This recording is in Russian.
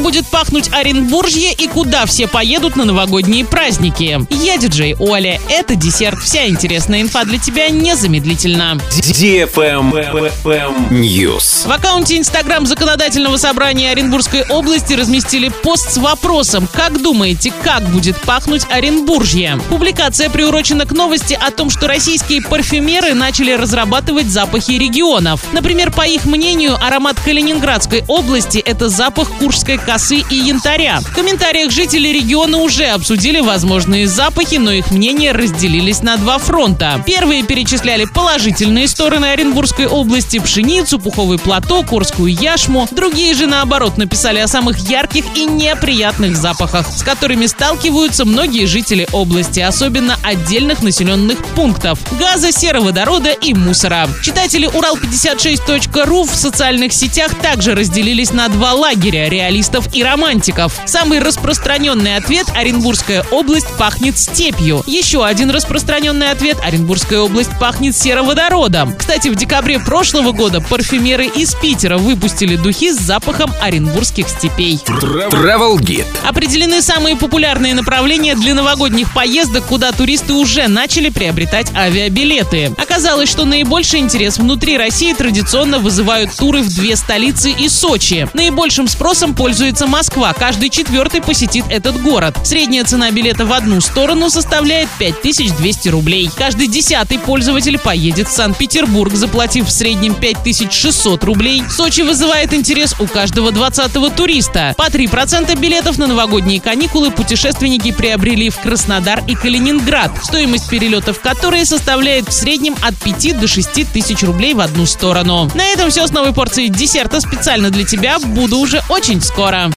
Будет пахнуть Оренбуржье и куда все поедут на новогодние праздники? Я диджей Оля. Это десерт. Вся интересная инфа для тебя незамедлительно. News. В аккаунте Инстаграм Законодательного собрания Оренбургской области разместили пост с вопросом «Как думаете, как будет пахнуть Оренбуржье?» Публикация приурочена к новости о том, что российские парфюмеры начали разрабатывать запахи регионов. Например, по их мнению, аромат Калининградской области – это запах куршской косы и янтаря. В комментариях жители региона уже обсудили возможные запахи, но их мнения разделились на два фронта. Первые перечисляли положительные стороны Оренбургской области – пшеницу, пуховый платок, курскую яшму. Другие же, наоборот, написали о самых ярких и неприятных запахах, с которыми сталкиваются многие жители области, особенно отдельных населенных пунктов – газа, сероводорода и мусора. Читатели Урал56.ру в социальных сетях также разделились на два лагеря – реалистов и романтиков. Самый распространенный ответ – Оренбургская область пахнет степью. Еще один распространенный ответ – Оренбургская область пахнет сероводородом. Кстати, в декабре прошлого года парфюмеры из Питера выпустили духи с запахом оренбургских степей. Travel Guide. Определены самые популярные направления для новогодних поездок, куда туристы уже начали приобретать авиабилеты. Оказалось, что наибольший интерес внутри России традиционно вызывают туры в две столицы и Сочи. Наибольшим спросом пользуется Москва. Каждый четвертый посетит этот город. Средняя цена билета в одну сторону составляет 5200 рублей. Каждый десятый пользователь поедет в Санкт-Петербург, заплатив в среднем 5600 рублей. Сочи вызывает интерес у каждого 20-го туриста. По 3% билетов на новогодние каникулы путешественники приобрели в Краснодар и Калининград, стоимость перелетов которые составляет в среднем от 5 до 6 тысяч рублей в одну сторону. На этом все с новой порцией десерта специально для тебя. Буду уже очень скоро.